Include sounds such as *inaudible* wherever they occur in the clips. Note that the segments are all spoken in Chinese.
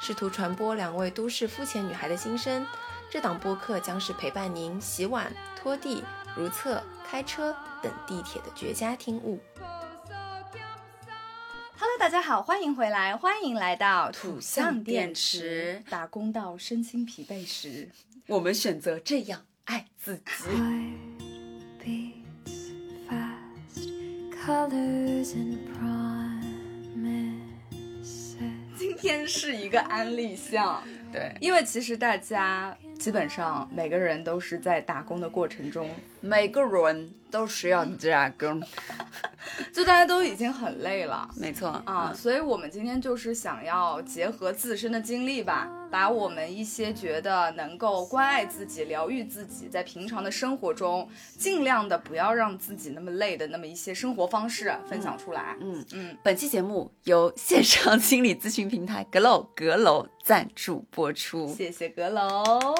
试图传播两位都市肤浅女孩的心声，这档播客将是陪伴您洗碗、拖地、如厕、开车等地铁的绝佳听物。Hello，大家好，欢迎回来，欢迎来到土象电池。打工到身心疲惫时，我们选择这样爱自己。天是一个安利项，对，因为其实大家基本上每个人都是在打工的过程中，每个人都是要打工。*laughs* 就大家都已经很累了，没错啊，所以我们今天就是想要结合自身的经历吧，把我们一些觉得能够关爱自己、疗愈自己，在平常的生活中尽量的不要让自己那么累的那么一些生活方式分享出来。嗯嗯，本期节目由线上 *laughs* 心理咨询平台阁楼阁楼赞助播出，谢谢阁楼。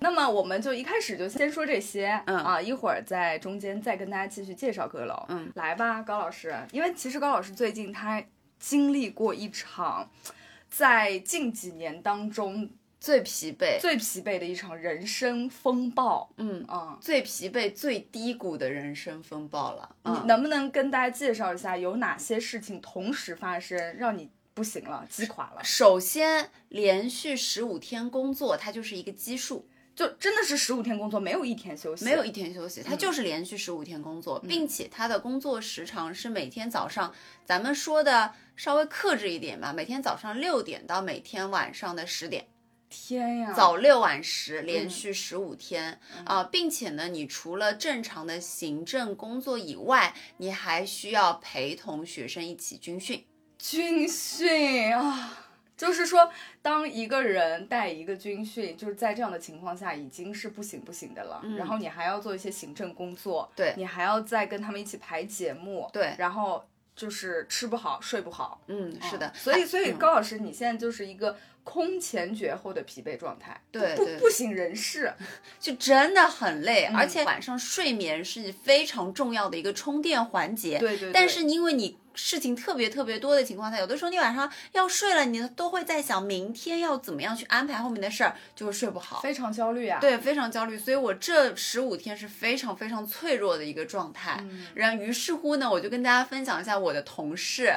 那么我们就一开始就先说这些，嗯。啊，一会儿在中间再跟大家继续介绍阁楼，嗯，来吧，高老师，因为其实高老师最近他经历过一场，*tsk* 在近几年当中最疲惫、最疲惫的一场人生风暴，嗯。啊，最疲惫、最低谷的人生风暴了。你能不能跟大家介绍一下有哪些事情同时发生，让你不行了、击垮了？首先，连续十五天工作，它就是一个基数。就真的是十五天工作，没有一天休息，没有一天休息，他就是连续十五天工作，并且他的工作时长是每天早上，咱们说的稍微克制一点吧，每天早上六点到每天晚上的十点。天呀，早六晚十，连续十五天啊，并且呢，你除了正常的行政工作以外，你还需要陪同学生一起军训。军训啊。就是说，当一个人带一个军训，就是在这样的情况下，已经是不行不行的了。然后你还要做一些行政工作，对你还要再跟他们一起排节目，对，然后就是吃不好睡不好。嗯，是的。所以，所以高老师，你现在就是一个空前绝后的疲惫状态，对，不不省人事，*laughs* 就真的很累。而且晚上睡眠是非常重要的一个充电环节。对对。但是因为你。事情特别特别多的情况下，有的时候你晚上要睡了，你都会在想明天要怎么样去安排后面的事儿，就会睡不好，非常焦虑啊。对，非常焦虑。所以我这十五天是非常非常脆弱的一个状态。然后于是乎呢，我就跟大家分享一下我的同事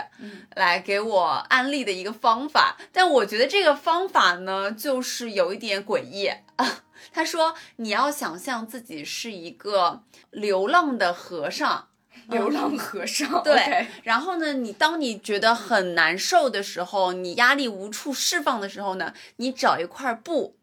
来给我安利的一个方法。但我觉得这个方法呢，就是有一点诡异啊。*laughs* 他说你要想象自己是一个流浪的和尚。流浪和尚，对。然后呢，你当你觉得很难受的时候，你压力无处释放的时候呢，你找一块布，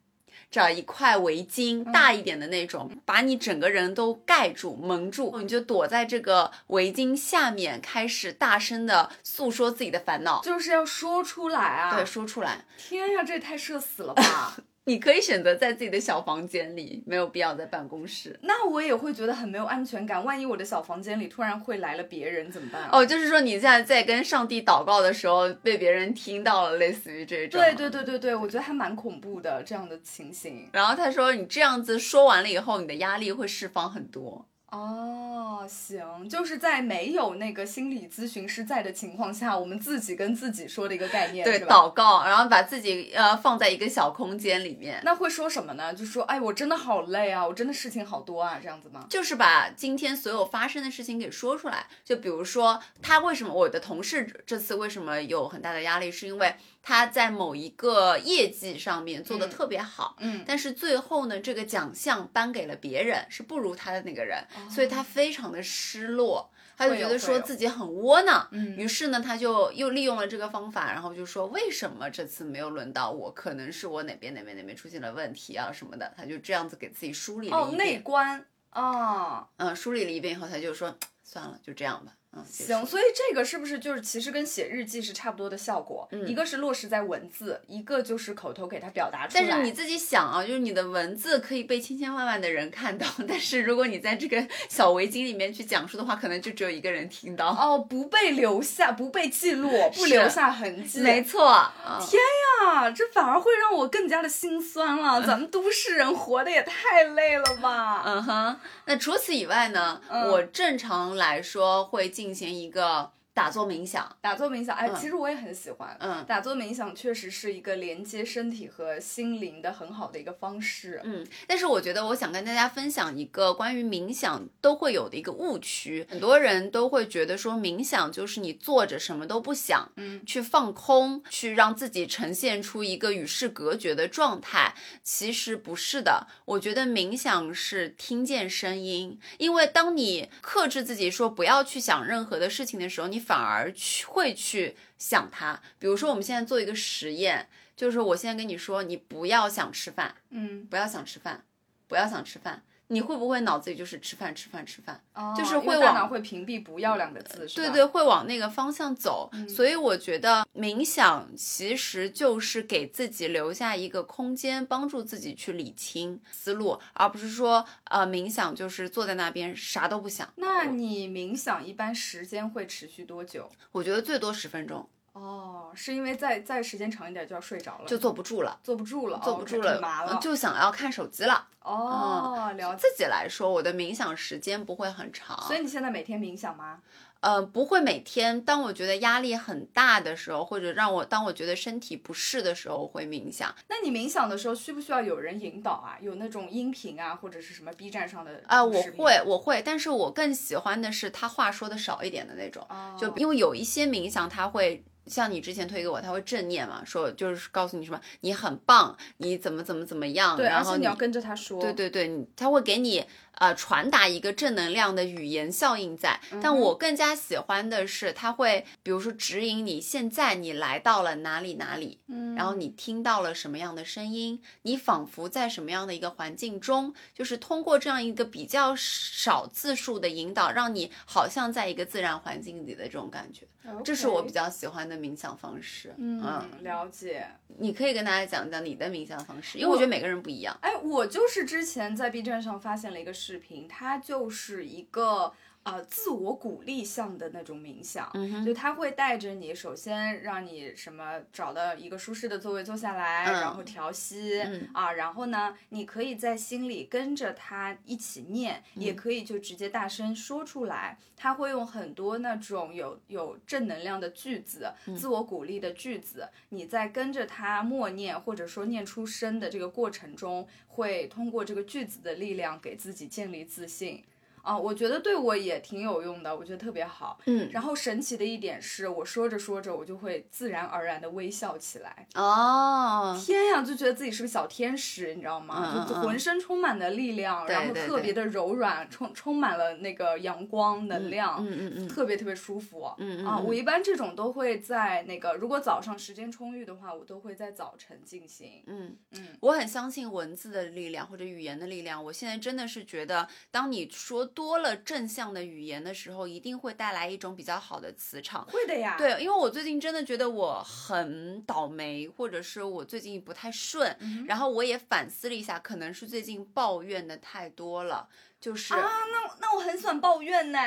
找一块围巾，大一点的那种，把你整个人都盖住、蒙住，你就躲在这个围巾下面，开始大声的诉说自己的烦恼，就是要说出来啊！对，说出来。天呀，这也太社死了吧！*laughs* 你可以选择在自己的小房间里，没有必要在办公室。那我也会觉得很没有安全感。万一我的小房间里突然会来了别人怎么办？哦，就是说你现在在跟上帝祷告的时候被别人听到了，类似于这种。对对对对对，我觉得还蛮恐怖的这样的情形。然后他说，你这样子说完了以后，你的压力会释放很多。哦，行，就是在没有那个心理咨询师在的情况下，我们自己跟自己说的一个概念，对，祷告，然后把自己呃放在一个小空间里面。那会说什么呢？就说，哎，我真的好累啊，我真的事情好多啊，这样子吗？就是把今天所有发生的事情给说出来。就比如说，他为什么我的同事这次为什么有很大的压力，是因为。他在某一个业绩上面做的特别好，嗯，但是最后呢，这个奖项颁给了别人，是不如他的那个人，所以他非常的失落，他就觉得说自己很窝囊，嗯，于是呢，他就又利用了这个方法，然后就说为什么这次没有轮到我，可能是我哪边哪边哪边出现了问题啊什么的，他就这样子给自己梳理了一遍，哦，内观啊，嗯，梳理了一遍以后，他就说 *tsk* 算了，就这样吧。嗯，行，所以这个是不是就是其实跟写日记是差不多的效果？嗯一个是落实在文字，一个就是口头给它表达出来。但是你自己想啊，就是你的文字可以被千千万万的人看到，*laughs* 但是如果你在这个小围巾里面去讲述的话，可能就只有一个人听到。哦，不被留下，不被记录，*laughs* 不留下痕迹。没错，嗯天呀，这反而会让我更加的心酸了。咱们都市人活的也太累了吧？嗯哼，那除此以外呢，嗯我正常来说会进进行一个打坐冥想。打坐冥想，哎，嗯其实我也很喜欢。嗯打坐冥想确实是一个连接身体和心灵的很好的一个方式。嗯，但是我觉得我想跟大家分享一个关于冥想都会有的一个误区，很多人都会觉得说冥想就是你坐着什么都不想，嗯，去放空，去让自己呈现出一个与世隔绝的状态。其实不是的，我觉得冥想是听见声音，因为当你克制自己说不要去想任何的事情的时候，你反而去会去想它。比如说我们现在做一个实验。就是我现在跟你说，你不要想吃饭，嗯，不要想吃饭，不要想吃饭，你会不会脑子里就是吃饭吃饭吃饭？哦就是会往脑会屏蔽“不要”两个字，是对对，会往那个方向走。嗯所以我觉得冥想其实就是给自己留下一个空间，帮助自己去理清思路，而不是说呃冥想就是坐在那边啥都不想。那你冥想一般时间会持续多久？我觉得最多十分钟哦，是因为再再时间长一点就要睡着了，就坐不住了。坐不住了，哦坐不住了，挺麻了。就想要看手机了。哦，了解。自己来说，我的冥想时间不会很长，所以你现在每天冥想吗？呃，不会每天。当我觉得压力很大的时候，或者让我当我觉得身体不适的时候，我会冥想。那你冥想的时候需不需要有人引导啊？有那种音频啊，或者是什么 B 站上的啊、我会，我会，但是我更喜欢的是他话说的少一点的那种，哦就因为有一些冥想他会。像你之前推给我，他会正念嘛，说就是告诉你什么你很棒，你怎么怎么怎么样，对，然后你要跟着他说。对对对，他会给你呃传达一个正能量的语言效应在。嗯但我更加喜欢的是，它会比如说指引你现在你来到了哪里哪里，嗯然后你听到了什么样的声音，你仿佛在什么样的一个环境中，就是通过这样一个比较少字数的引导，让你好像在一个自然环境里的这种感觉。这是我比较喜欢的冥想方式。嗯了解。你可以跟大家讲讲你的冥想方式，因为我觉得每个人不一样。哎，我就是之前在 B 站上发现了一个视视频，它就是一个呃自我鼓励向的那种冥想，嗯就他会带着你，首先让你什么找到一个舒适的座位坐下来，嗯然后调息、嗯。啊，然后呢，你可以在心里跟着他一起念，嗯。也可以就直接大声说出来。他会用很多那种有有正能量的句子、嗯。自我鼓励的句子，你在跟着他默念或者说念出声的这个过程中，会通过这个句子的力量给自己建立自信。啊，我觉得对我也挺有用的，我觉得特别好。嗯，然后神奇的一点是，我说着说着，我就会自然而然的微笑起来。哦，天呀，就觉得自己是个小天使，你知道吗？就浑身充满了力量，对然后特别的柔软，充充满了那个阳光能量，嗯嗯嗯特别特别舒服。啊，嗯嗯嗯我一般这种都会在那个，如果早上时间充裕的话，我都会在早晨进行。嗯嗯我很相信文字的力量或者语言的力量。我现在真的是觉得，当你说多了正向的语言的时候，一定会带来一种比较好的磁场。会的呀。对，因为我最近真的觉得我很倒霉，或者是我最近不太顺，嗯然后我也反思了一下，可能是最近抱怨的太多了，就是、啊，那那我很喜欢抱怨呢。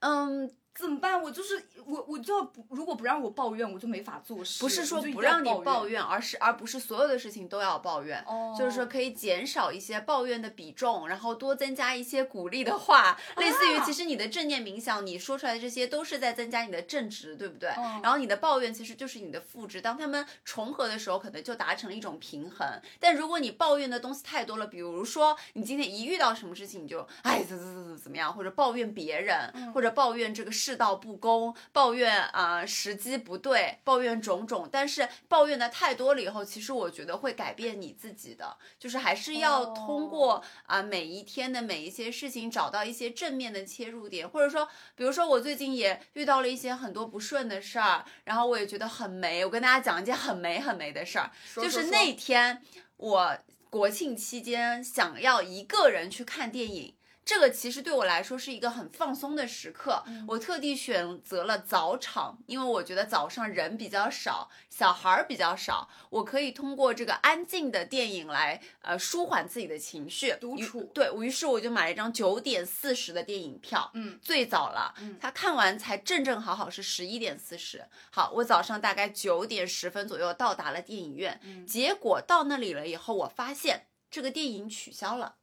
嗯，怎么办？我就是我，我就要不，如果不让我抱怨，我就没法做事。不是说不让你抱怨，而是而不是所有的事情都要抱怨。哦就是说可以减少一些抱怨的比重，然后多增加一些鼓励的话，类似于啊其实你的正念冥想，你说出来的这些都是在增加你的正值，对不对？嗯然后你的抱怨其实就是你的负值，当他们重合的时候，可能就达成了一种平衡。但如果你抱怨的东西太多了，比如说你今天一遇到什么事情，你就哎怎怎怎怎怎么样，或者抱怨别人，嗯或者抱怨这个世道不公，抱怨啊、时机不对，抱怨种种。但是抱怨的太多了以后，其实我觉得会改变你自己的，就是还是要通过哦啊、每一天的每一些事情找到一些正面的切入点，或者说，比如说我最近也遇到了一些很多不顺的事儿，然后我也觉得很霉。我跟大家讲一件很霉很霉的事儿，就是那天我国庆期间想要一个人去看电影。这个其实对我来说是一个很放松的时刻。我特地选择了早场，因为我觉得早上人比较少，小孩儿比较少，我可以通过这个安静的电影来呃舒缓自己的情绪。独处。对，于是我就买了一张九点四十的电影票，嗯，最早了。嗯，他看完才正正好好是十一点四十。好，我早上大概九点十分左右到达了电影院，结果到那里了以后，我发现这个电影取消了。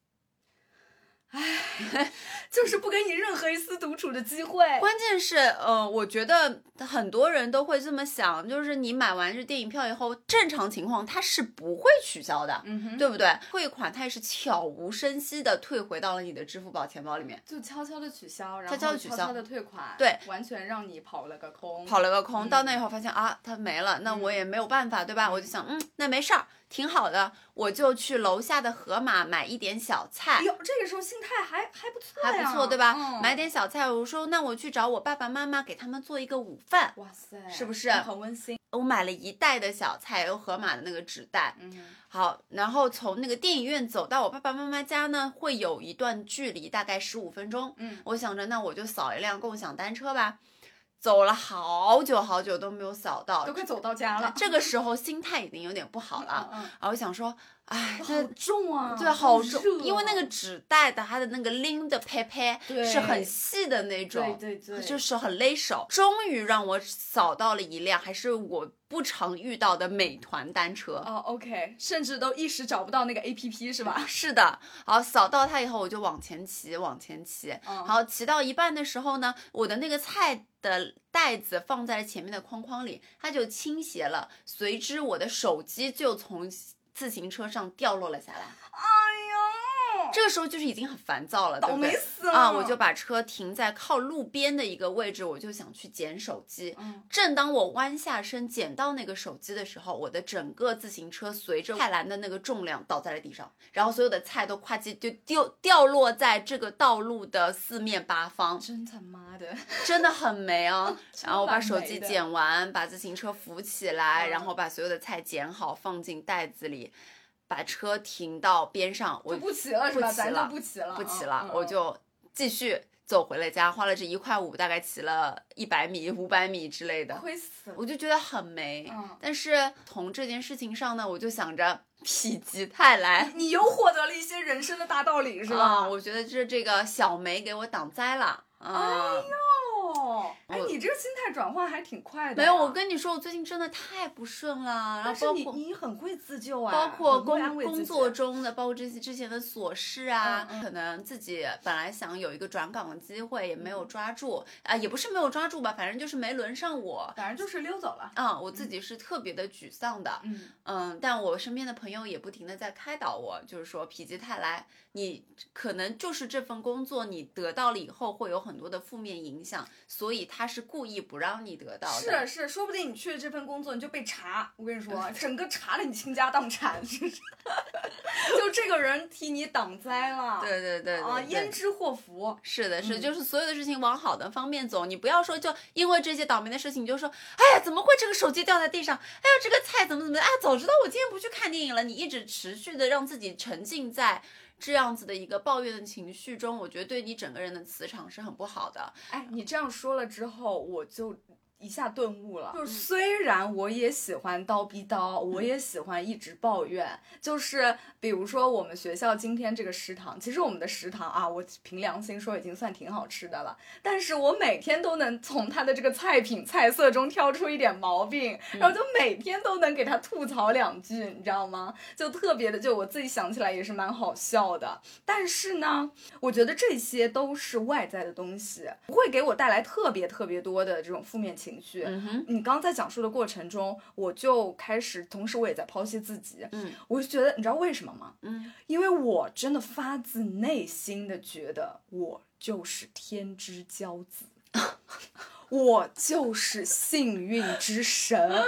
唉，*laughs* 就是不给你任何一丝独处的机会。关键是，呃，我觉得很多人都会这么想，就是你买完这电影票以后，正常情况它是不会取消的，嗯哼，对不对？汇款它也是悄无声息的退回到了你的支付宝钱包里面，就悄悄的取消，悄悄的取消，悄悄的退款，对，完全让你跑了个空，跑了个空。到那以后发现啊，它没了，那我也没有办法，对吧？我就想，嗯，那没事儿。挺好的，我就去楼下的盒马买一点小菜。哟，这个时候心态还还不错还不错，对吧？买点小菜，我说那我去找我爸爸妈妈，给他们做一个午饭。哇塞，是不是很温馨？我买了一袋的小菜，有盒马的那个纸袋。嗯，好，然后从那个电影院走到我爸爸妈妈家呢，会有一段距离，大概十五分钟。嗯，我想着那我就扫一辆共享单车吧。走了好久好久都没有扫到，都快走到家了。这个时候心态已经有点不好了，然后想说，哎，好重啊，对，好重，因为那个纸袋的它的那个拎的拍拍是很细的那种，对对对，就是很勒手。终于让我扫到了一辆，还是我不常遇到的美团单车。哦，OK，甚至都一时找不到那个 APP 是吧？*laughs* 是的，好，扫到它以后我就往前骑，往前骑，好，骑到一半的时候呢，我的那个菜。的袋子放在了前面的框框里，它就倾斜了，随之我的手机就从自行车上掉落了下来。哎呀，这个时候就是已经很烦躁了，倒霉死了啊！我就把车停在靠路边的一个位置，我就想去捡手机。嗯，正当我弯下身捡到那个手机的时候，我的整个自行车随着菜篮的那个重量倒在了地上，然后所有的菜都跨叽就掉掉落在这个道路的四面八方。真他妈的！真的很没啊！*laughs* 然后我把手机捡完，把自行车扶起来，然后把所有的菜捡好，放进袋子里，把车停到边上。我不骑了是吧？咱就不骑了，不骑了，我就继续走回了家，花了这一块五，大概骑了一百米、五百米之类的。亏死了！我就觉得很没。但是从这件事情上呢，我就想着否极泰来，你又获得了一些人生的大道理，是吧？我觉得是这个小梅给我挡灾了。哎呦，哎，你这个心态转换还挺快的。没有，我跟你说，我最近真的太不顺了。然后包括你很会自救啊，包括工工作中的，包括这些之前的琐事啊，可能自己本来想有一个转岗的机会，也没有抓住啊，也不是没有抓住吧，反正就是没轮上我，反正就是溜走了。嗯，我自己是特别的沮丧的。嗯嗯，但我身边的朋友也不停的在开导我，就是说否极泰来，你可能就是这份工作你得到了以后会有很多的负面影响，所以他是故意不让你得到的。是是，说不定你去了这份工作你就被查，我跟你说，*laughs* 整个查的你倾家荡产，*laughs* 就这个人替你挡灾了。对对对啊，焉知祸福？是的，是，就是所有的事情往好的方面走，你不要说就因为这些倒霉的事情，你就说，哎呀，怎么会这个手机掉在地上？哎呀，这个菜怎么怎么？哎，早知道我今天不去看电影了。你一直持续的让自己沉浸在。这样子的一个抱怨的情绪中，我觉得对你整个人的磁场是很不好的。哎，你这样说了之后，我就。一下顿悟了，就是虽然我也喜欢叨逼叨，我也喜欢一直抱怨，就是比如说我们学校今天这个食堂，其实我们的食堂啊，我凭良心说已经算挺好吃的了，但是我每天都能从它的这个菜品菜色中挑出一点毛病，然后就每天都能给他吐槽两句，你知道吗？就特别的，就我自己想起来也是蛮好笑的。但是呢，我觉得这些都是外在的东西，不会给我带来特别特别多的这种负面情。情绪，你刚刚在讲述的过程中，我就开始，同时我也在剖析自己，嗯，我就觉得，你知道为什么吗？嗯，因为我真的发自内心的觉得，我就是天之骄子。*laughs* 我就是幸运之神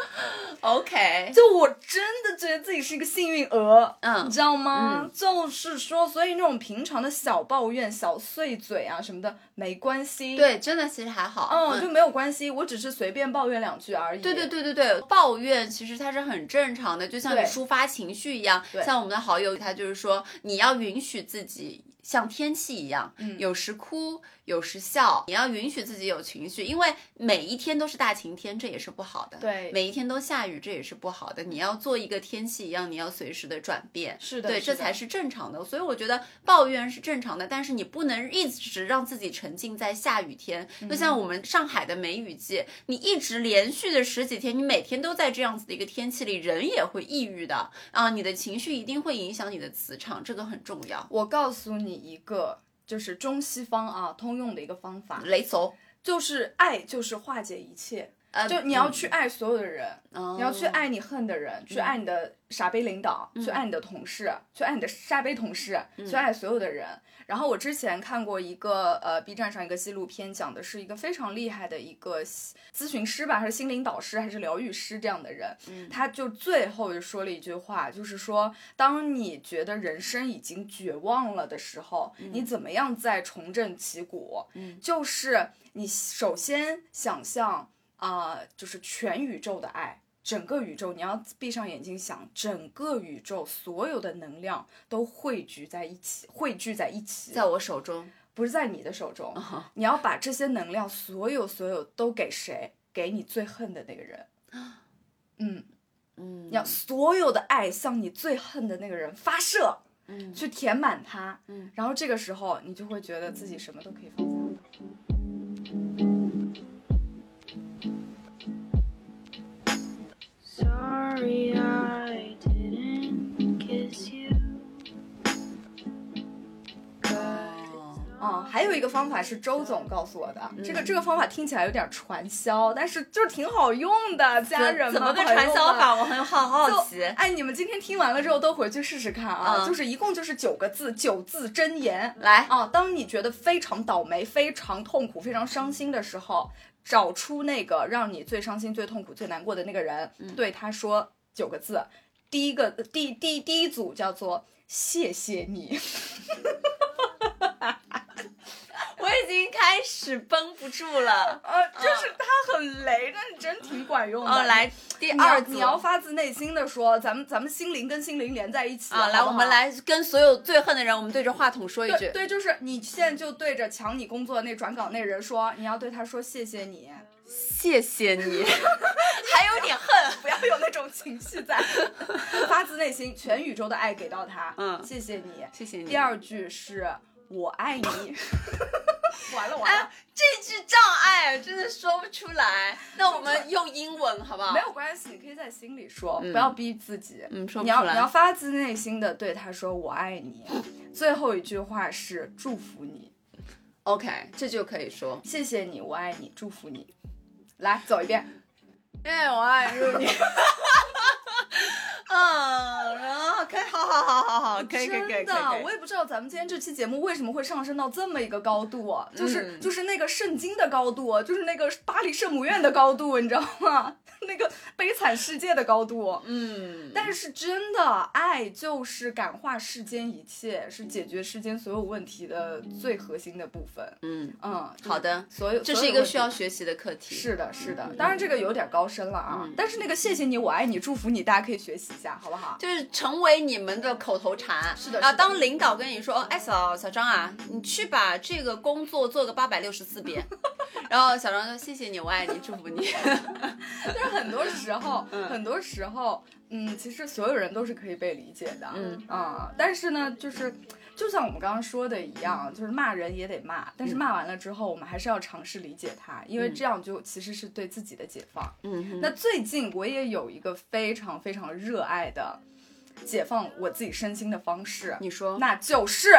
，OK，就我真的觉得自己是一个幸运儿，嗯，你知道吗？就是说，所以那种平常的小抱怨、小碎嘴啊什么的没关系，对，真的其实还好，嗯，就没有关系，我只是随便抱怨两句而已。对对对对对，抱怨其实它是很正常的，就像你抒发情绪一样。像我们的好友，他就是说，你要允许自己。像天气一样，嗯有时哭，有时笑。你要允许自己有情绪，因为每一天都是大晴天，这也是不好的。对每一天都下雨，这也是不好的。你要做一个天气一样，你要随时的转变。是的是的这才是正常的。所以我觉得抱怨是正常的，但是你不能一直让自己沉浸在下雨天。就像我们上海的梅雨季，你一直连续的十几天，你每天都在这样子的一个天气里，人也会抑郁的啊，你的情绪一定会影响你的磁场，这个很重要。我告诉你一个，就是中西方啊通用的一个方法，雷总，就是爱就是化解一切。呃，就你要去爱所有的人，嗯，你要去爱你恨的人，去爱你的傻逼领导，去爱你的同事，去爱你的傻逼同事，去爱所有的人。然后我之前看过一个呃 B 站上一个纪录片，讲的是一个非常厉害的一个咨询师吧，还是心灵导师，还是疗愈师这样的人，他就最后就说了一句话，就是说，当你觉得人生已经绝望了的时候，你怎么样再重振旗鼓？嗯。就是你首先想象。啊、就是全宇宙的爱，整个宇宙，你要闭上眼睛想，整个宇宙所有的能量都汇聚在一起，汇聚在一起，在我手中，不是在你的手中。啊你要把这些能量，所有所有都给谁？给你最恨的那个人。*gasps* 嗯，嗯你要所有的爱向你最恨的那个人发射，嗯去填满他。嗯，然后这个时候你就会觉得自己什么都可以放还有一个方法是周总告诉我的，这个这个方法听起来有点传销，但是就是挺好用的，家人们怎么个传销法？我很好好奇。哎，你们今天听完了之后都回去试试看啊！嗯就是一共就是九个字，九字真言。来，啊，当你觉得非常倒霉、非常痛苦、非常伤心的时候，找出那个让你最伤心、最痛苦、最难过的那个人，嗯对他说九个字。第一个，第第第一组叫做谢谢你。*laughs* 我已经开始绷不住了。*laughs* 呃，就是他很雷，但是真挺管用的。哦，来第二组，你要发自内心的说，咱们咱们心灵跟心灵连在一起啊，来，我们来跟所有最恨的人，我们对着话筒说一句。对对，就是你现在就对着抢你工作那转岗那人说，你要对他说谢谢你，谢谢你，*laughs* 还有点恨。不要有那种情绪在，*laughs* 发自内心，全宇宙的爱给到他，嗯谢谢你。谢谢你。第二句是我爱你，*laughs* 完了完了哎，，这句障碍真的说不出来。那我们用英文好不好？没有关系，你可以在心里说，嗯不要逼自己。嗯说不出来你要你要发自内心的对他说我爱你。最后一句话是祝福你，OK，这就可以说。谢谢你，我爱你，祝福你。来走一遍，*laughs* 哎，我爱你。*laughs* *laughs* 嗯，然后 *laughs* 可以，好好好好好，可以可以可以真的，我也不知道咱们今天这期节目为什么会上升到这么一个高度，就是、嗯就是那个圣经的高度，就是那个巴黎圣母院的高度，你知道吗？*laughs* 那个悲惨世界的高度。嗯，但是真的，爱就是感化世间一切，是解决世间所有问题的最核心的部分。嗯，嗯，好的所有这是一个需要学习的课题。是的，是的。当然这个有点高深了啊，嗯但是那个谢谢你，我爱你，祝福你，大家可以学习一下，好不好？就是成为你们的口头禅。是的然后当领导跟你说：“哎，小小张啊，你去把这个工作做个八百六十四遍。*laughs* ”然后小张说：“谢谢你，我爱你，祝福你。*laughs* 但是很多时候，*laughs* 很多时候，嗯，其实所有人都是可以被理解的，嗯啊、但是呢，就是就像我们刚刚说的一样，就是骂人也得骂，但是骂完了之后，我们还是要尝试理解他，因为这样就其实是对自己的解放。”嗯那最近我也有一个非常非常热爱的解放我自己身心的方式，你说那就是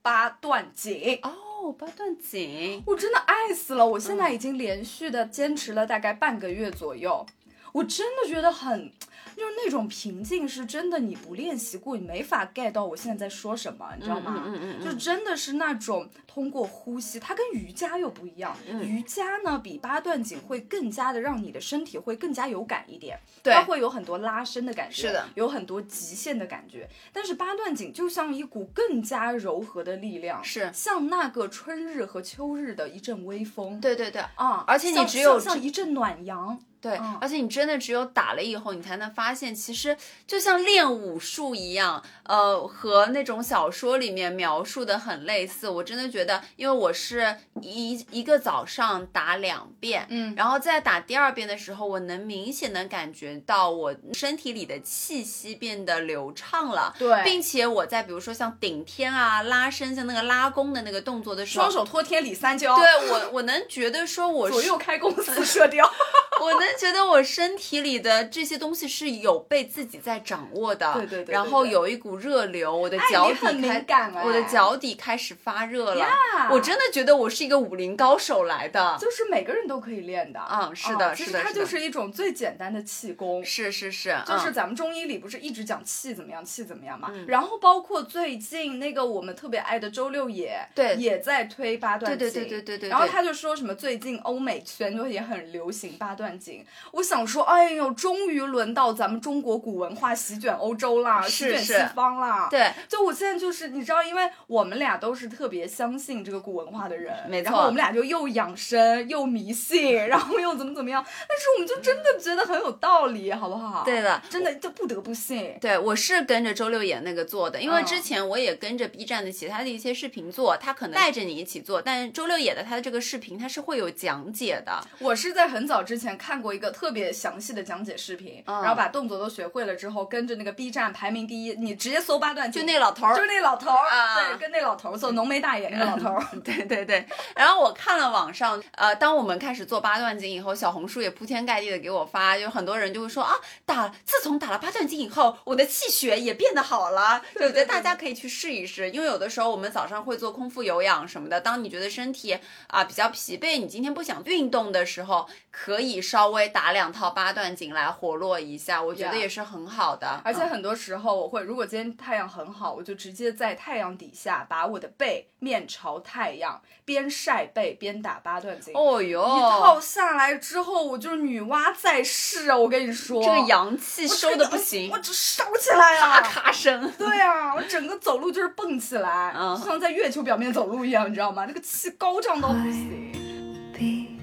八段锦。哦，八段锦。我真的爱死了！我现在已经连续的坚持了大概半个月左右，我真的觉得很，就是那种平静，是真的你不练习过，你没法 get 到我现在在说什么，你知道吗？嗯嗯嗯嗯就真的是那种通过呼吸，它跟瑜伽又不一样。嗯瑜伽呢，比八段锦会更加的让你的身体会更加有感一点，对它会有很多拉伸的感觉，是的有很多极限的感觉。但是八段锦就像一股更加柔和的力量，是像那个春日和秋日的一阵微风。对对对，啊，而且你只有像像一阵暖阳，对，嗯而且你真的只有打了以后，你才能发现，其实就像练武术一样，呃，和那种小说里面描述的很类似。我真的觉得，因为我是一一个早上打两遍，嗯然后在打第二遍的时候，我能明显的感觉到我身体里的气息变得流畅了。对并且我在比如说像顶天啊、拉伸，像那个拉弓的那个动作的时候，双手托天理三焦，对我我能觉得说我左右开弓似射雕。*laughs* 我能觉得我身体里的这些东西是有被自己在掌握的，对对对对然后有一股热流，我的哎脚底很开，敏感哎我的脚底开始发热了。我真的觉得我是一个武林高手来的。就是每个人都可以练的。嗯是的是的是的它就是一种最简单的气功。是是是，就是嗯咱们中医里不是一直讲气怎么样，气怎么样嘛？嗯然后包括最近那个我们特别爱的周六野，对也在推八段锦，对对对对对对对然后他就说什么最近欧美圈就也很流行八段锦，我想说，哎呦，终于轮到咱们中国古文化席卷欧洲啦，席卷西方啦。对，就我现在就是你知道，因为我们俩都是特别相信这个古文化的人，没错然后我们俩就又养生又迷信，然后又怎么怎么样，但是我们就真的觉得很有道理，好不好？对的真的就不得不信。对，我是跟着周六野那个做的，因为嗯之前我也跟着 B 站的其他的一些视频做，他可能带着你一起做，但周六野的他的这个视频他是会有讲解的，我是在很早之前看过一个特别详细的讲解视频，嗯。然后把动作都学会了之后，跟着那个 B 站排名第一，你直接搜八段锦，就那老头儿。就是那老头儿，啊。对，跟那老头儿做浓眉大眼那个老头儿。*laughs* 对对对，然后我看了网上，呃，当我们开始做八段锦以后，小红书也铺天盖地的给我发，有很多人就会说啊，打自从打了八段锦以后，我的气血也变得好了。*laughs* 对我觉得大家可以去试一试，因为有的时候我们早上会做空腹有氧什么的，当你觉得身体啊、比较疲惫，你今天不想运动的时候，可以稍微打两套八段锦来活络一下，我觉得也是很好的。嗯而且很多时候我会，如果今天太阳很好，我就直接在太阳底下把我的背面朝太阳，边晒背边打八段锦。哦哟，一套下来之后，我就是女娲在世啊！我跟你说，这个阳气我收的不行我，这烧起来咔啊！咔咔声。对啊，我整个走路就是蹦起来，嗯就像在月球表面走路一样，你知道吗？那个气高涨到不行。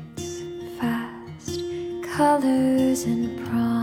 Colors and promises.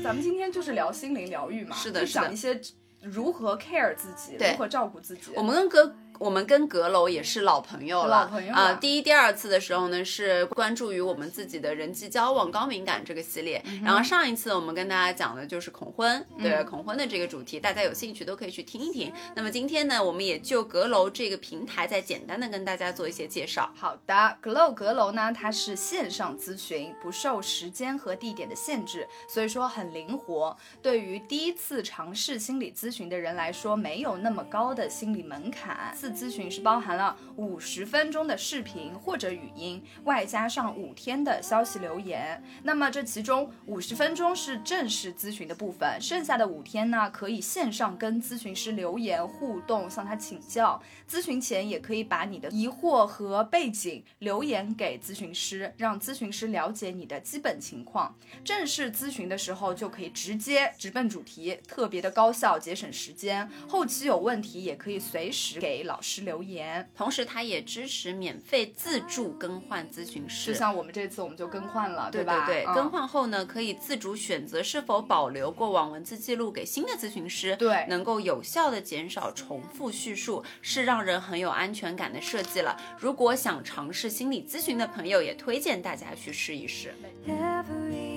咱们今天就是聊心灵疗愈嘛，就是是的的讲一些如何 care 自己，如何照顾自己。我们跟阁我们跟阁楼也是老朋友了，老朋友了啊、第一、第二次的时候呢，是关注于我们自己的人际交往高敏感这个系列。嗯然后上一次我们跟大家讲的就是恐婚，对、恐婚的这个主题，大家有兴趣都可以去听一听。那么今天呢，我们也就阁楼这个平台再简单的跟大家做一些介绍。好的，Glow 阁楼呢，它是线上咨询，不受时间和地点的限制，所以说很灵活。对于第一次尝试心理咨询的人来说，没有那么高的心理门槛。咨询是包含了五十分钟的视频或者语音，外加上五天的消息留言。那么这其中五十分钟是正式咨询的部分，剩下的五天呢，可以线上跟咨询师留言互动，向他请教。咨询前也可以把你的疑惑和背景留言给咨询师，让咨询师了解你的基本情况。正式咨询的时候就可以直接直奔主题，特别的高效，节省时间。后期有问题也可以随时给老师留言。同时，他也支持免费自助更换咨询师。就像我们这次我们就更换了，对吧？对，嗯更换后呢，可以自主选择是否保留过往文字记录给新的咨询师，对能够有效的减少重复叙述，是让人很有安全感的设计了。如果想尝试心理咨询的朋友，也推荐大家去试一试。Every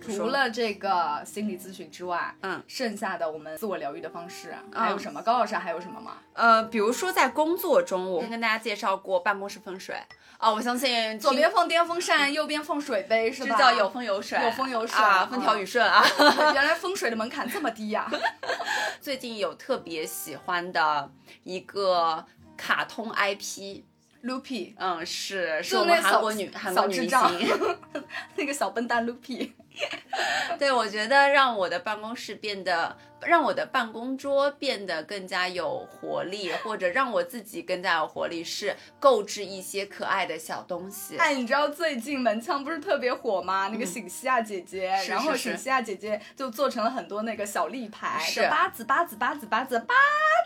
除了这个心理咨询之外，嗯，剩下的我们自我疗愈的方式还有什么？高老师还有什么吗？呃，比如说在工作中，我跟大家介绍过办公室风水啊、我相信 *laughs* 左边放电风扇，右边放水杯，是吧？这叫有风有水，有风有水啊，嗯风调雨顺啊。*laughs* 原来风水的门槛这么低呀、*laughs* 最近有特别喜欢的一个卡通 IP。Loopy，嗯，是是就我们韩国女韩国女明星。那个小笨蛋 Loopy，*laughs* 对，我觉得让我的办公室变得，让我的办公桌变得更加有活力，或者让我自己更加有活力，是购置一些可爱的小东西。哎，你知道最近门腔不是特别火吗？那个醒西亚姐姐，然后醒西亚姐姐就做成了很多那个小立牌，是就八字八字八字八字八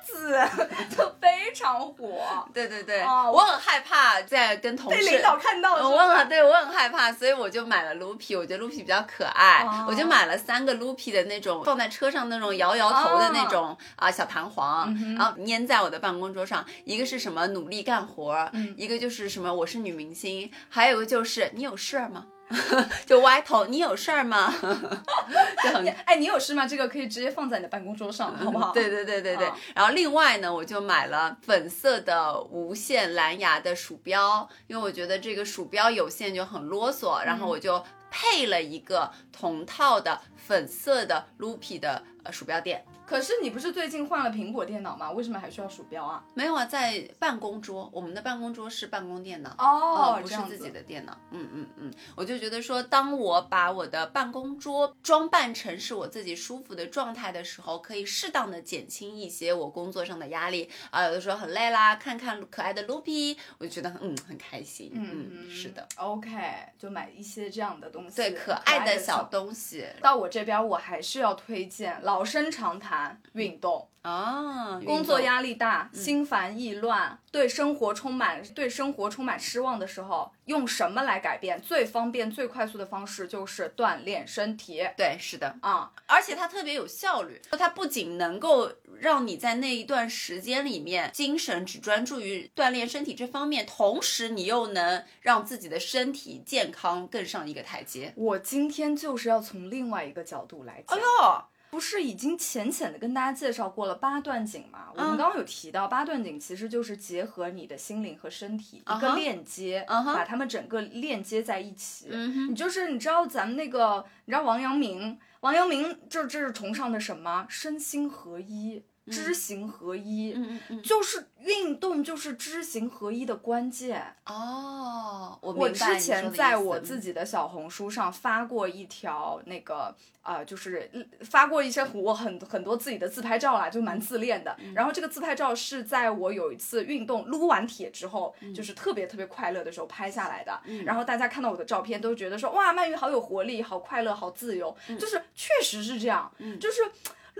子 *laughs* 就非常火，*laughs* 对对对，哦我很害怕在跟同事被领导看到我吧很对我很害怕，所以我就买了 Loopy，我觉得 Loopy 比较可爱，哦我就买了三个 Loopy 的那种放在车上那种摇摇头的那种啊、小弹簧，然后粘在我的办公桌上。一个是什么努力干活，一个就是什么我是女明星，还有一个就是你有事儿吗？*laughs* 就歪头，你有事儿吗？*laughs* 就很 *laughs* 哎，你有事吗？这个可以直接放在你的办公桌上，好不好？对对对对对。啊然后另外呢，我就买了粉色的无线蓝牙的鼠标，因为我觉得这个鼠标有线就很啰嗦，然后我就配了一个同套的粉色的 Loopy 的呃鼠标垫。可是你不是最近换了苹果电脑吗？为什么还需要鼠标啊？没有啊，在办公桌，我们的办公桌是办公电脑。哦不是自己的电脑，嗯嗯嗯，我就觉得说，当我把我的办公桌装扮成是我自己舒服的状态的时候，可以适当的减轻一些我工作上的压力。啊、有的时候很累啦，看看可爱的 Loopy，我就觉得嗯很开心，嗯嗯是的，OK，就买一些这样的东西，对，可爱爱的小小东西。到我这边，我还是要推荐老生常谈运动。啊，工作压力大、心烦意乱，对生活充满对生活充满失望的时候，用什么来改变？最方便、最快速的方式就是锻炼身体对，是的，啊！而且它特别有效率，它不仅能够让你在那一段时间里面精神只专注于锻炼身体这方面，同时你又能让自己的身体健康更上一个台阶。我今天就是要从另外一个角度来讲。哟，不是已经浅浅的跟大家介绍过了八段锦嘛？我们刚刚有提到，八段锦其实就是结合你的心灵和身体一个链接把它们整个链接在一起。你就是你知道咱们那个，你知道王阳明，王阳明就这是崇尚的什么？身心合一，知行合一。嗯嗯嗯，就是运动，就是知行合一的关键。哦，我我之前在我自己的小红书上发过一条那个呃，就是发过一些我很很多自己的自拍照啦，就蛮自恋的。然后这个自拍照是在我有一次运动撸完铁之后，就是特别特别快乐的时候拍下来的。然后大家看到我的照片都觉得说哇，鳗鱼好有活力，好快乐，好自由，就是确实是这样，就是。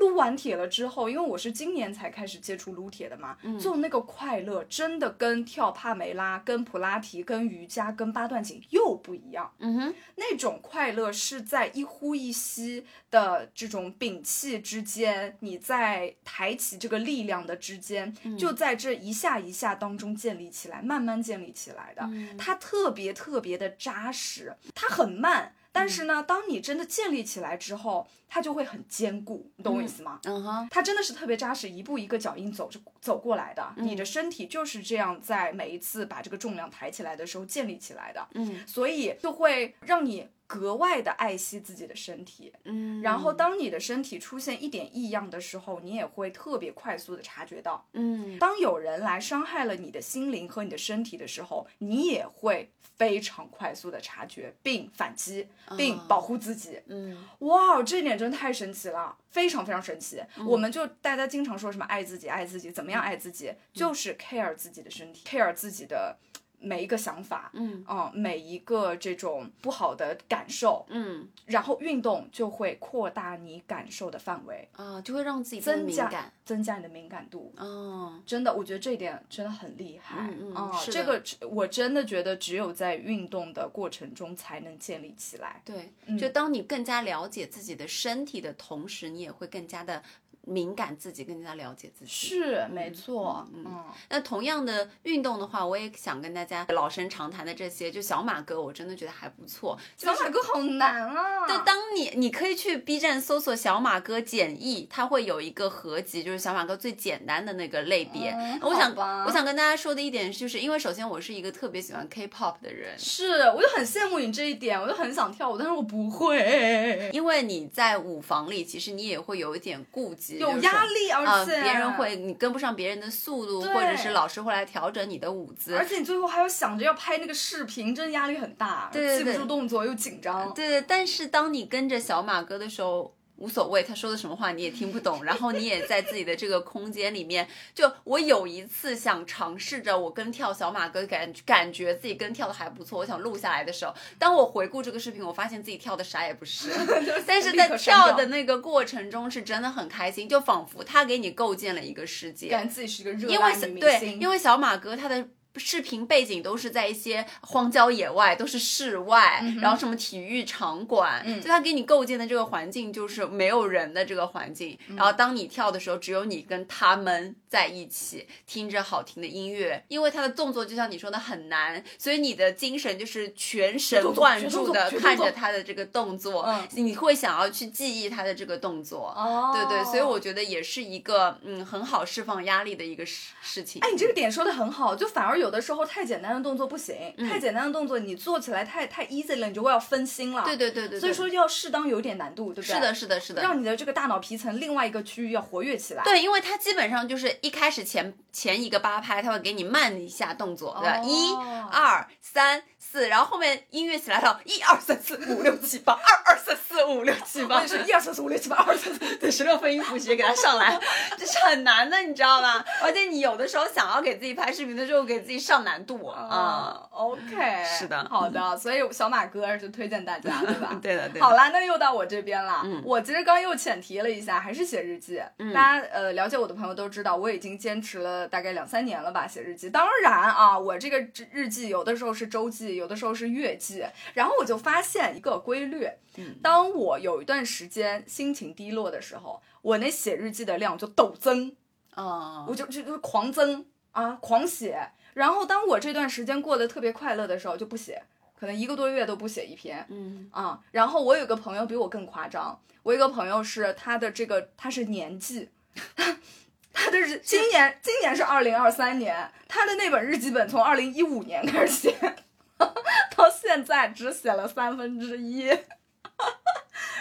撸完铁了之后，因为我是今年才开始接触撸铁的嘛，就那个快乐真的跟跳帕梅拉、跟普拉提、跟瑜伽、跟八段锦又不一样。嗯哼，那种快乐是在一呼一吸的这种屏气之间，你在抬起这个力量的之间，就在这一下一下当中建立起来，慢慢建立起来的。它特别特别的扎实，它很慢。但是呢，当你真的建立起来之后，它就会很坚固，你懂我意思吗？嗯哼，它真的是特别扎实，一步一个脚印走着走过来的。你的身体就是这样，在每一次把这个重量抬起来的时候建立起来的。嗯所以就会让你格外的爱惜自己的身体。嗯，然后，当你的身体出现一点异样的时候，你也会特别快速的察觉到。嗯当有人来伤害了你的心灵和你的身体的时候，你也会非常快速的察觉并反击，并保护自己。嗯哇，这点真的太神奇了，非常非常神奇。我们就大家经常说什么爱自己，爱自己，怎么样爱自己，就是 care 自己的身体，care 自己的每一个想法，嗯嗯，每一个这种不好的感受，嗯然后运动就会扩大你感受的范围，啊，就会让自己增加敏感。增加你的敏感度。哦，真的，我觉得这一点真的很厉害。嗯这个我真的觉得只有在运动的过程中才能建立起来。对，就当你更加了解自己的身体的同时，你也会更加的敏感自己，更加了解自己。是，没错。嗯那同样的运动的话，我也想跟大家老生常谈的这些，就小马哥，我真的觉得还不错。小马哥好难啊！就当你你可以去 B 站搜索小马哥简易，它会有一个合集，就是小马哥最简单的那个类别。嗯我想我想跟大家说的一点，就是因为首先我是一个特别喜欢 K-pop 的人，是，我就很羡慕你这一点，我就很想跳舞，但是我不会，因为你在舞房里，其实你也会有一点顾忌，有压力，而啊、且、别人会你跟不上别人的速度，或者是老师会来调整你的舞姿，而且你最后还要想着要拍那个视频，真的压力很大，对对对。记不住动作又紧张。对对，但是当你跟着小马哥的时候，无所谓，他说的什么话你也听不懂，*laughs* 然后你也在自己的这个空间里面。就我有一次想尝试着我跟跳小马哥，感感觉自己跟跳的还不错，我想录下来的时候，当我回顾这个视频，我发现自己跳的啥也不是，*laughs* 但是在跳的那个过程中是真的很开心，就仿佛他给你构建了一个世界。感觉自己是一个热因为小辣女明对，星，因为小马哥他的。视频背景都是在一些荒郊野外，都是室外，嗯然后什么体育场馆，就他给你构建的这个环境就是没有人的这个环境。嗯然后当你跳的时候，只有你跟他们在一起，听着好听的音乐。因为他的动作就像你说的很难，所以你的精神就是全神贯注的看着他的这个动作，嗯你会想要去记忆他的这个动作。哦，对对，所以我觉得也是一个嗯很好释放压力的一个事事情。哎，你这个点说的很好，就反而有的时候太简单的动作不行，嗯太简单的动作你做起来太太 easy 了，你就会要分心了。对对对对对，所以说要适当有点难度，对不对？是的，，是的，是的。让你的这个大脑皮层另外一个区域要活跃起来。对，因为它基本上就是一开始前前一个八拍，它会给你慢一下动作，对吧？哦一、二、三、四，然后后面音乐起来了，一二三四五六七八，二二三四五六七八 *laughs* 是一二三四五六七八二三四。对，十六分音符直接给它上来，*laughs* 这是很难的，你知道吗？而且你有的时候想要给自己拍视频的时候，给自己上难度啊。啊，OK，*laughs* 是的好的，所以小马哥就推荐大家，对吧？对的，对的。好啦，那又到我这边了。嗯我其实刚又浅提了一下，还是写日记。大家呃了解我的朋友都知道，我已经坚持了大概两三年了吧，写日记。当然啊，我这个日日记有的时候是周记，有的时候是月季。然后我就发现一个规律，嗯当我有一段时间心情低落的时候，我那写日记的量就陡增。啊我就就就狂增啊，狂写。然后当我这段时间过得特别快乐的时候，就不写，可能一个多月都不写一篇嗯啊。然后我有个朋友比我更夸张，我有个朋友是他的这个他是年纪。*laughs* 他的是今年今年是二零二三年，他的那本日记本从二零一五年开始写，*laughs* 到现在只写了三分之一，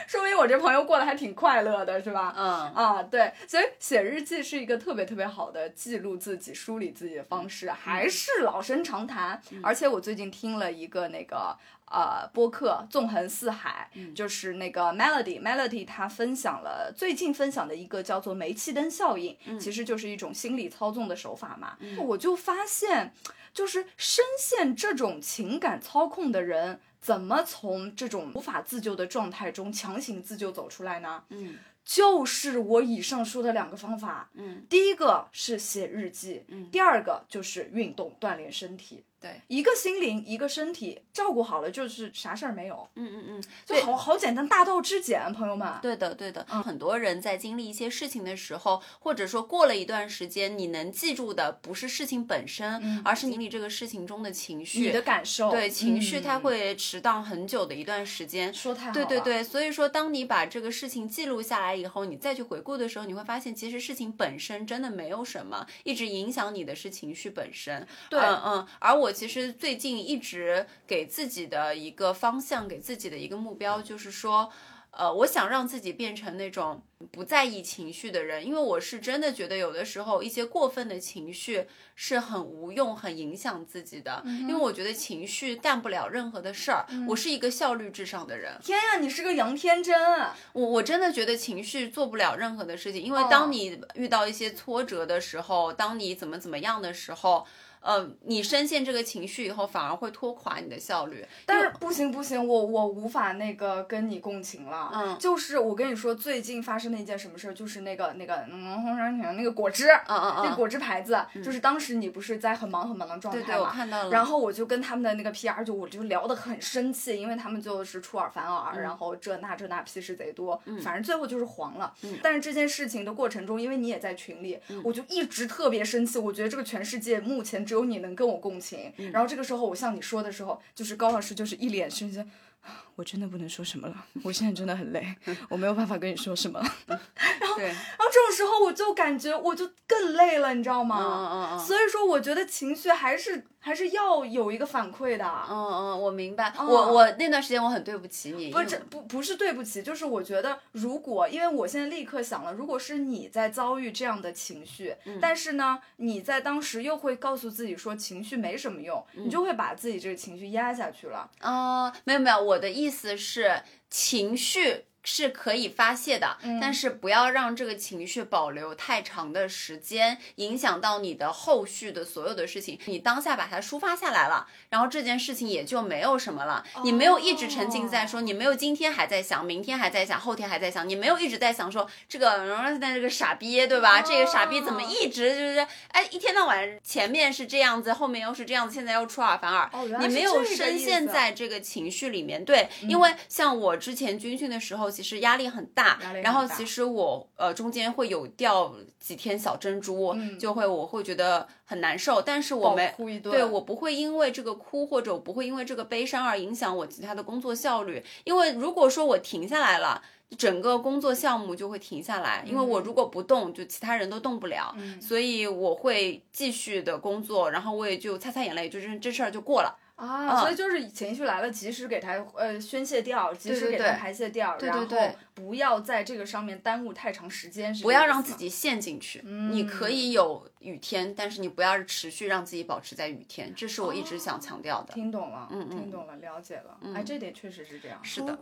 说明我这朋友过得还挺快乐的，是吧？嗯啊，对，所以写日记是一个特别特别好的记录自己、梳理自己的方式，还是老生常谈。而且我最近听了一个那个呃播客《纵横四海》，就是那个 Melody，Melody 他分享了最近分享的一个叫做煤气灯效应，其实就是一种心理操纵的手法嘛。我就发现，就是深陷这种情感操控的人。怎么从这种无法自救的状态中强行自救走出来呢？嗯就是我以上说的两个方法。嗯，第一个是写日记，嗯第二个就是运动锻炼身体。对，一个心灵，一个身体，照顾好了就是啥事儿没有，嗯嗯嗯，就好好简单，大道至简，朋友们。对的，对的，嗯很多人在经历一些事情的时候，或者说过了一段时间，你能记住的不是事情本身，而是经历这个事情中的情绪。嗯你的感受，对情绪，它嗯会迟到很久的一段时间。说太好了。对对对，所以说，当你把这个事情记录下来以后，你再去回顾的时候，你会发现，其实事情本身真的没有什么，一直影响你的是情绪本身。对嗯嗯。而我其实最近一直给自己的一个方向，给自己的一个目标，就是说。呃，我想让自己变成那种不在意情绪的人，因为我是真的觉得有的时候一些过分的情绪是很无用、很影响自己的。因为我觉得情绪干不了任何的事儿，我是一个效率至上的人。天呀，你是个杨天真啊。我我真的觉得情绪做不了任何的事情，因为哦当你遇到一些挫折的时候，当你怎么怎么样的时候，呃，你深陷这个情绪以后，反而会拖垮你的效率。但是不行不行，我我无法那个跟你共情了。嗯就是我跟你说，最近发生的一件什么事儿，就是那个那个嗯红山亭那个果汁，嗯嗯嗯那果汁牌子，就是当时你不是在很忙很忙的状对对，我态嘛。看到了。然后我就跟他们的那个 PR 就我就聊得很生气，因为他们就是出尔反尔，嗯然后这那这那屁事贼多，反正最后就是黄了。但是这件事情的过程中，因为你也在群里，嗯我就一直特别生气，我觉得这个全世界目前只有你能跟我共情。嗯然后这个时候我向你说的时候，就是高老师就是一脸深深。*sighs* 我真的不能说什么了，我现在真的很累，*laughs* 我没有办法跟你说什么。*laughs* 然后，然，后这种时候我就感觉我就更累了，你知道吗？嗯嗯嗯。所以说，我觉得情绪还是还是要有一个反馈的。嗯嗯，我明白。哦我我那段时间我很对不起你，不是这不不是对不起，就是我觉得如果，因为我现在立刻想了，如果是你在遭遇这样的情绪，嗯但是呢，你在当时又会告诉自己说情绪没什么用，嗯你就会把自己这个情绪压下去了。啊、没有没有，我的意意思是情绪。是可以发泄的，但是不要让这个情绪保留太长的时间，影响到你的后续的所有的事情。你当下把它抒发下来了，然后这件事情也就没有什么了。你没有一直沉浸在说，你没有今天还在想，明天还在想，后天还在想，你没有一直在想说这个现在这个傻逼，对吧？这个傻逼怎么一直就是哎一天到晚前面是这样子，后面又是这样子，现在又出尔反尔。你没有深陷在这个情绪里面，对，因为像我之前军训的时候，其实压力很大然后其实我呃中间会有掉几天小珍珠，就会我会觉得很难受，但是我暴没哭一顿对我不会因为这个哭或者我不会因为这个悲伤而影响我其他的工作效率，因为如果说我停下来了。整个工作项目就会停下来，因为我如果不动，就其他人都动不了，所以我会继续的工作，然后我也就擦擦眼泪，就这这事儿就过了。啊，所以就是情绪来了，及时给它呃宣泄掉，及时给它排泄掉，对对然后对不要在这个上面耽误太长时间，不要让自己陷进去。你可以有雨天，但是你不要持续让自己保持在雨天，这是我一直想强调的。听懂了，嗯嗯听懂了，了解了。哎，这点确实是这样。是的，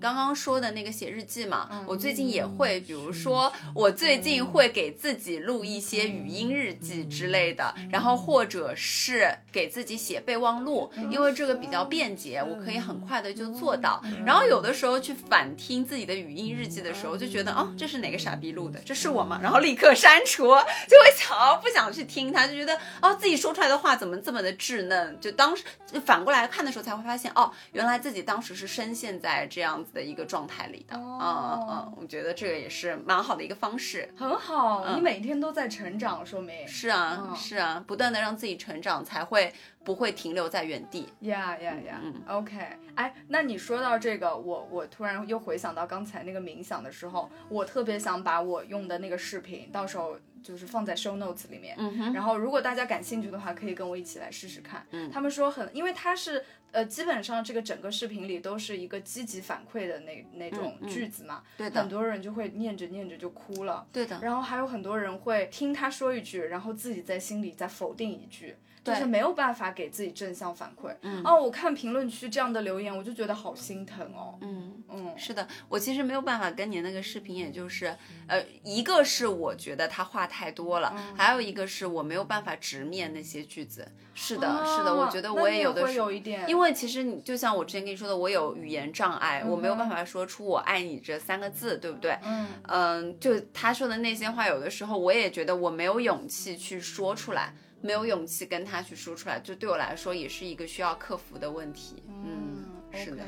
刚刚说的那个写日记嘛，嗯我最近也会，比如说我最近会给自己录一些语音日记之类的，然后或者是给自己写备忘录，因为这个比较便捷，我可以很快的就做到。然后有的时候去反听自己的语音日记的时候，就觉得哦，这是哪个傻逼录的？这是我吗？然后立刻删除，就会想要，不想去听它，就觉得哦，自己说出来的话怎么这么的稚嫩？就当时就反过来看的时候，才会发现哦，原来自己当时是深陷在这样子的一个状态里的。嗯嗯嗯，我觉得这个也是蛮好的一个方式。很好，你每天都在成长，说明嗯是啊，嗯是啊，不断的让自己成长，才会不会停留在原地。呀呀呀嗯，OK，哎，那你说到这个，我我突然又回想到刚才那个冥想的时候，我特别想把我用的那个视频，到时候就是放在 show notes 里面。然后，如果大家感兴趣的话，可以跟我一起来试试看。嗯他们说很，因为它是呃，基本上这个整个视频里都是一个积极反馈的那那种句子嘛，对的很多人就会念着念着就哭了。对的，然后还有很多人会听他说一句，然后自己在心里再否定一句，就是没有办法给自己正向反馈。嗯哦，我看评论区这样的留言，我就觉得好心疼哦。嗯。嗯，是的，我其实没有办法跟你那个视频，也就是，呃，一个是我觉得他话太多了，嗯还有一个是我没有办法直面那些句子。是的，啊是的，我觉得我也会有的时候有一点，因为其实你就像我之前跟你说的，我有语言障碍，我没有办法说出“我爱你”这三个字，对不对？嗯嗯，就他说的那些话，有的时候我也觉得我没有勇气去说出来，没有勇气跟他去说出来，就对我来说也是一个需要克服的问题。嗯，是的。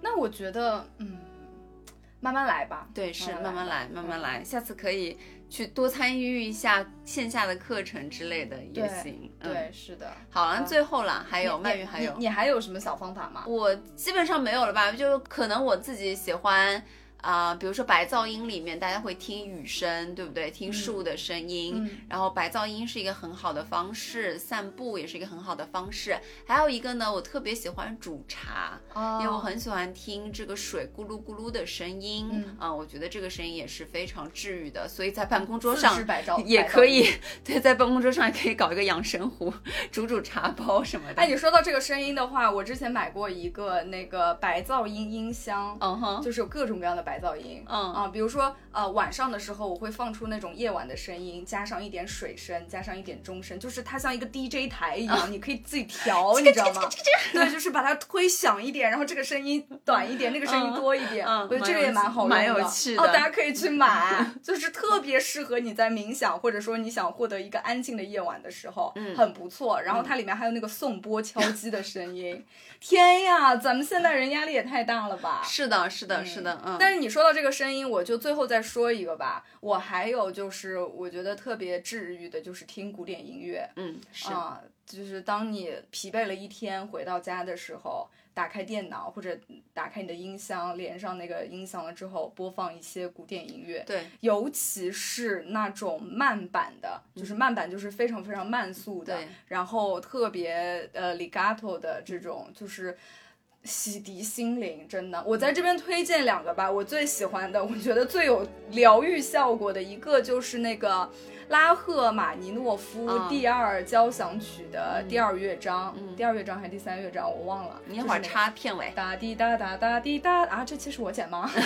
那我觉得，嗯，慢慢来吧。对，是慢慢慢来，慢慢来，下次可以去多参与一下线下的课程之类的也对行。嗯对，，是的。好了，最后了，还有曼玉，还有你你还有什么小方法吗？我基本上没有了吧，就可能我自己喜欢。啊、比如说白噪音里面，大家会听雨声，对不对？听树的声音，嗯然后白噪音是一个很好的方式，散步也是一个很好的方式。还有一个呢，我特别喜欢煮茶，哦因为我很喜欢听这个水咕噜咕噜的声音，嗯啊、我觉得这个声音也是非常治愈的，所以在办公桌上也可以，*laughs* 对，在办公桌上也可以搞一个养生壶，煮煮茶包什么的。哎，你说到这个声音的话，我之前买过一个那个白噪音音箱，嗯哼，就是有各种各样的白噪音。嗯啊，比如说呃晚上的时候，我会放出那种夜晚的声音，加上一点水声，加上一点钟声，就是它像一个 DJ 台一样，*laughs* 你可以自己调，你知道吗？对，就是把它推响一点，然后这个声音短一点，那个声音多一点，嗯我觉得这个也蛮好用蛮，有趣的哦，大家可以去买，就是特别适合你在冥想，或者说你想获得一个安静的夜晚的时候，嗯很不错。然后它里面还有那个颂钵敲击的声音，*laughs* 天呀，咱们现代人压力也太大了吧？是的，是的，是的，嗯。但是你说到这个声音，我就最后再说一个吧。我还有就是，我觉得特别治愈的，就是听古典音乐嗯，是，啊、就是当你疲惫了一天回到家的时候，打开电脑或者打开你的音箱，连上那个音响了之后，播放一些古典音乐。对，尤其是那种慢版的，就是慢版就是非常非常慢速的对，然后特别呃 legato 的这种，就是洗涤心灵，真的。我在这边推荐两个吧，我最喜欢的，我觉得最有疗愈效果的一个就是那个拉赫玛尼诺夫嗯第二交响曲的第二乐章，第二乐章还是第三乐章，我忘了。你一会儿插片尾。哒滴哒哒哒滴哒啊，这期是我剪吗？*laughs*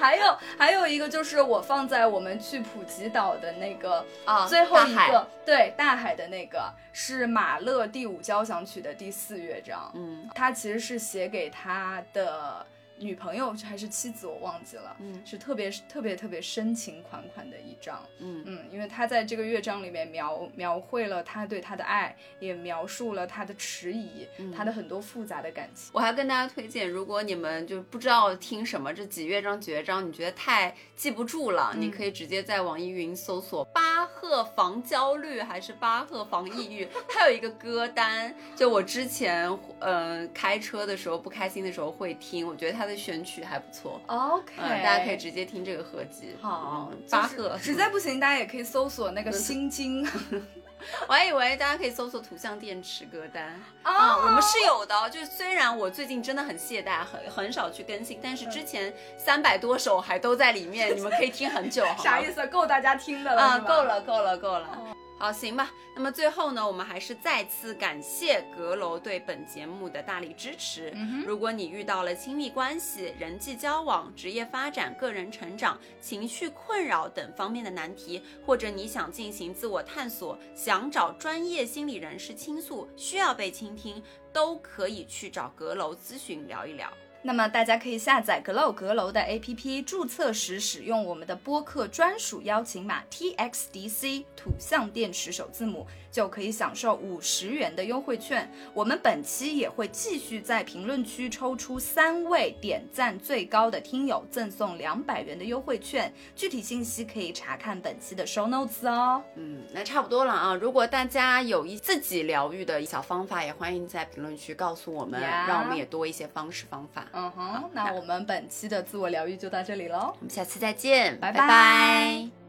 还有还有一个就是我放在我们去普吉岛的那个啊最后一个对大海的那个是马勒第五交响曲的第四乐章，嗯。他其实是写给他的女朋友还是妻子，我忘记了，嗯是特别特别特别深情款款的一章。嗯嗯，因为他在这个乐章里面描描绘了他对她的爱，也描述了他的迟疑，嗯他的很多复杂的感情。我还跟大家推荐，如果你们就不知道听什么这几乐章几乐章，你觉得太记不住了，你可以直接在网易云搜索巴赫防焦虑还是巴赫防抑郁，它有一个歌单，就我之前嗯、呃开车的时候不开心的时候会听，我觉得它的选曲还不错。OK，、嗯，大家可以直接听这个合集。好巴赫。实在不行，大家也可以搜索那个心经。*laughs* 我还以为大家可以搜索图像电池歌单哦啊、我们是有的。就是虽然我最近真的很懈怠，很很少去更新，但是之前三百多首还都在里面，你们可以听很久。*laughs* 啥意思？够大家听的了啊，够。了，够了，够了。好，行吧。那么最后呢，我们还是再次感谢阁楼对本节目的大力支持。嗯如果你遇到了亲密关系、人际交往、职业发展、个人成长、情绪困扰等方面的难题，或者你想进行自我探索，想找专业心理人士倾诉，需要被倾听，都可以去找阁楼咨询聊一聊。那么大家可以下载 Glow 阁楼的 APP，注册时使用我们的播客专属邀请码 TXDC 土象电池首字母，就可以享受五十元的优惠券。我们本期也会继续在评论区抽出三位点赞最高的听友，赠送两百元的优惠券。具体信息可以查看本期的 show notes 哦。嗯，那差不多了啊。如果大家有一自己疗愈的小方法，也欢迎在评论区告诉我们呀让我们也多一些方式方法。嗯哼，那我们本期的自我疗愈就到这里喽。我们下期再见，拜拜拜